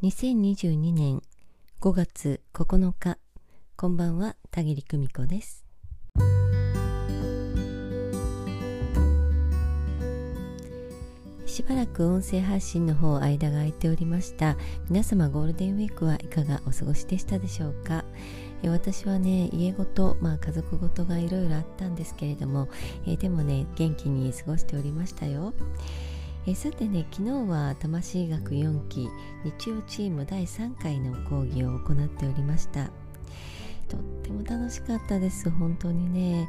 2022年5月9日こんばんは田切久美子です。しばらく音声配信の方間が空いておりました。皆様ゴールデンウィークはいかがお過ごしでしたでしょうか？私はね家ごと、まあ、家族ごとがいろいろあったんですけれども、えでもね元気に過ごしておりましたよ。えさてね昨日は魂学4期日曜チーム第3回の講義を行っておりました。とっても楽しかったです本当にね、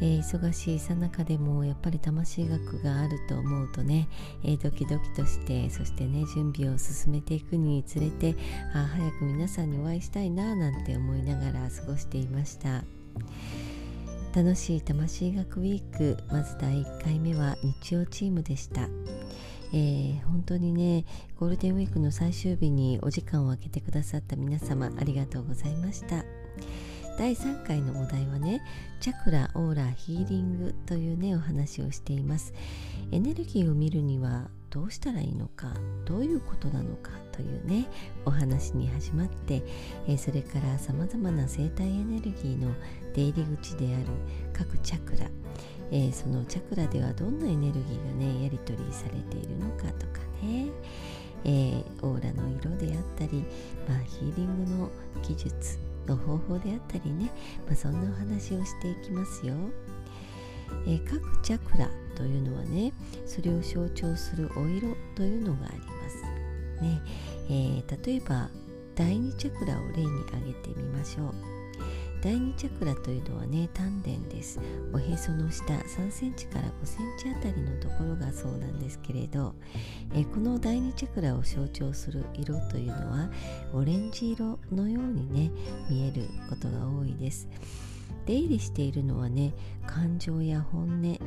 えー、忙しいさなかでもやっぱり魂学があると思うとね、えー、ドキドキとしてそしてね準備を進めていくにつれてあ早く皆さんにお会いしたいななんて思いながら過ごしていました。楽しい魂学ウィークまず第1回目は日曜チームでした。えー、本当にねゴールデンウィークの最終日にお時間を空けてくださった皆様ありがとうございました。第3回のお題はねチャクラオーラヒーリングというねお話をしています。エネルギーを見るにはどうしたらいいのかどういうことなのかというねお話に始まって、え、それからさまざまな生体エネルギーの出入り口である各チャクラ。えー、そのチャクラではどんなエネルギーがねやり取りされているのかとかね、えー、オーラの色であったり、まあ、ヒーリングの技術の方法であったりね、まあ、そんなお話をしていきますよ。えー、各チャクラというのはねそれを象徴するお色というのがあります。ねえー、例えば第2チャクラを例に挙げてみましょう。第2チャクラというのはね丹田です。おへその下3センチから5センチあたりのところがそうなんですけれど、えこの第2チャクラを象徴する色というのはオレンジ色のようにね見えることが多いです。出入りしているのはね感情や本音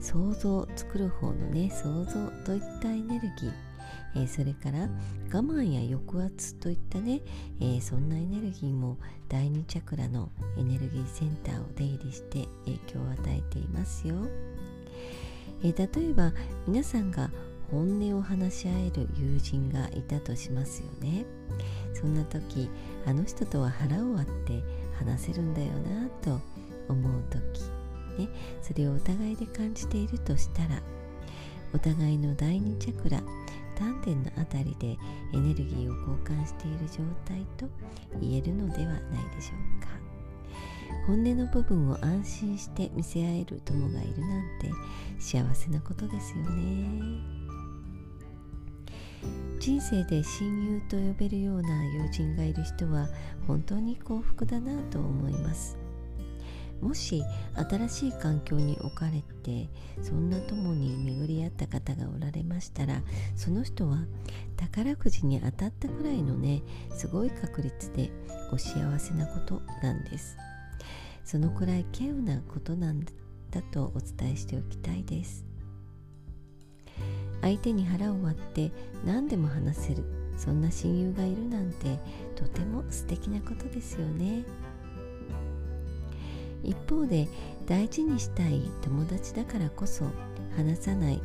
想像作る方のね想像といったエネルギー。えー、それから我慢や抑圧といったね、えー、そんなエネルギーも第2チャクラのエネルギーセンターを出入りして影響を与えていますよ、えー、例えば皆さんが本音を話し合える友人がいたとしますよね。そんな時あの人とは腹を割って話せるんだよなと思う時ね、それをお互いで感じているとしたらお互いの第2チャクラ丹田のあたりでエネルギーを交換している状態と言えるのではないでしょうか。本音の部分を安心して見せ合える友がいるなんて幸せなことですよね。人生で親友と呼べるような友人がいる人は本当に幸福だなと思います。もし新しい環境に置かれてそんな友に巡り合った方がおられましたらその人は宝くじに当たったくらいのねすごい確率でお幸せなことなんですそのくらい稀有なことなんだとお伝えしておきたいです相手に腹を割って何でも話せるそんな親友がいるなんてとても素敵なことですよね。一方で大事にしたい友達だからこそ話さない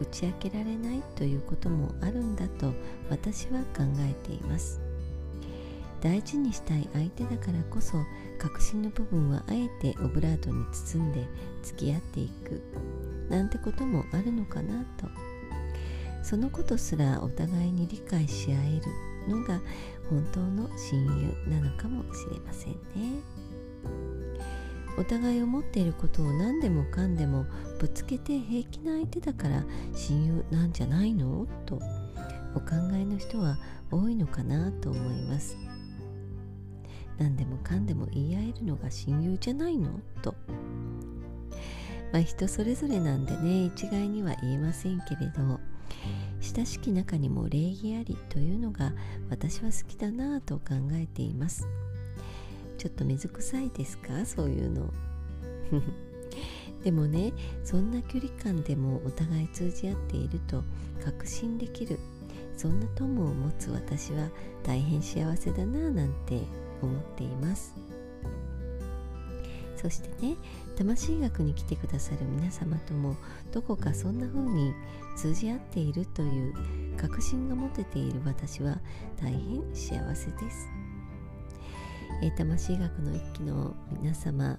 打ち明けられないということもあるんだと私は考えています大事にしたい相手だからこそ確信の部分はあえてオブラートに包んで付き合っていくなんてこともあるのかなとそのことすらお互いに理解し合えるのが本当の親友なのかもしれませんね。お互い思っていることを何でもかんでもぶつけて平気な相手だから親友なんじゃないの？とお考えの人は多いのかなと思います。何でもかんでも言い合えるのが親友じゃないの？と。まあ人それぞれなんでね一概には言えませんけれど。親しき中にも礼儀ありというのが私は好きだなと考えています。ちょっと水臭いですか？そういうの。でもねそんな距離感でもお互い通じ合っていると確信できる。そんな友を持つ私は大変幸せだなぁなんて思っています。そしてね魂学に来てくださる皆様ともどこかそんな風に通じ合っているという確信が持てている私は大変幸せです、えー、魂学の一期の皆様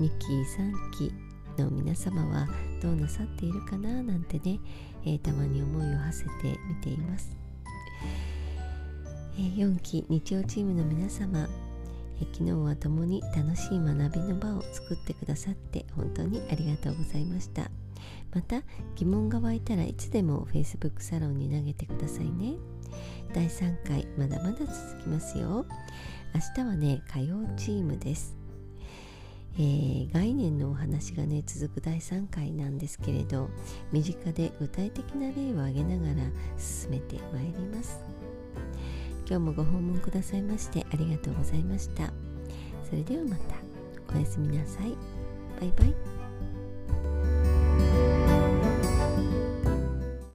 2期3期の皆様はどうなさっているかななんてね、えー、たまに思いを馳せてみています、えー、4期日曜チームの皆様え昨日は共に楽しい学びの場を作ってくださって本当にありがとうございました。また疑問が湧いたらいつでも Facebook サロンに投げてくださいね。第3回まだまだ続きますよ。明日はね火曜チームです。えー、概念のお話がね続く第3回なんですけれど身近で具体的な例を挙げながら進めてまいります。今日もご訪問くださいましてありがとうございました。それではまた。おやすみなさい。バイバイ。